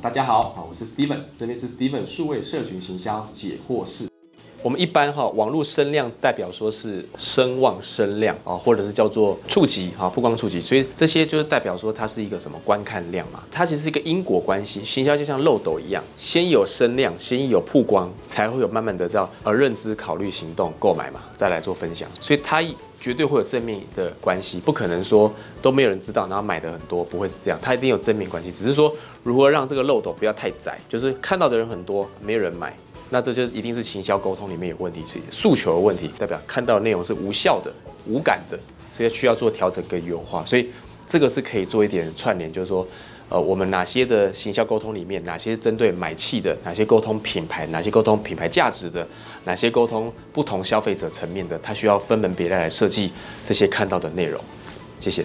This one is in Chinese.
大家好，我是 Steven，这里是 Steven 数位社群行销解惑室。我们一般哈，网络声量代表说是声望声量啊，或者是叫做触及哈，曝光触及，所以这些就是代表说它是一个什么观看量嘛，它其实是一个因果关系，行销就像漏斗一样，先有声量，先有曝光，才会有慢慢的叫呃认知、考虑、行动、购买嘛，再来做分享，所以它绝对会有正面的关系，不可能说都没有人知道，然后买的很多，不会是这样，它一定有正面关系，只是说如何让这个漏斗不要太窄，就是看到的人很多，没有人买。那这就一定是行销沟通里面有问题，是诉求的问题，代表看到的内容是无效的、无感的，所以需要做调整跟优化。所以这个是可以做一点串联，就是说，呃，我们哪些的行销沟通里面，哪些针对买气的，哪些沟通品牌，哪些沟通品牌价值的，哪些沟通不同消费者层面的，它需要分门别类来设计这些看到的内容。谢谢。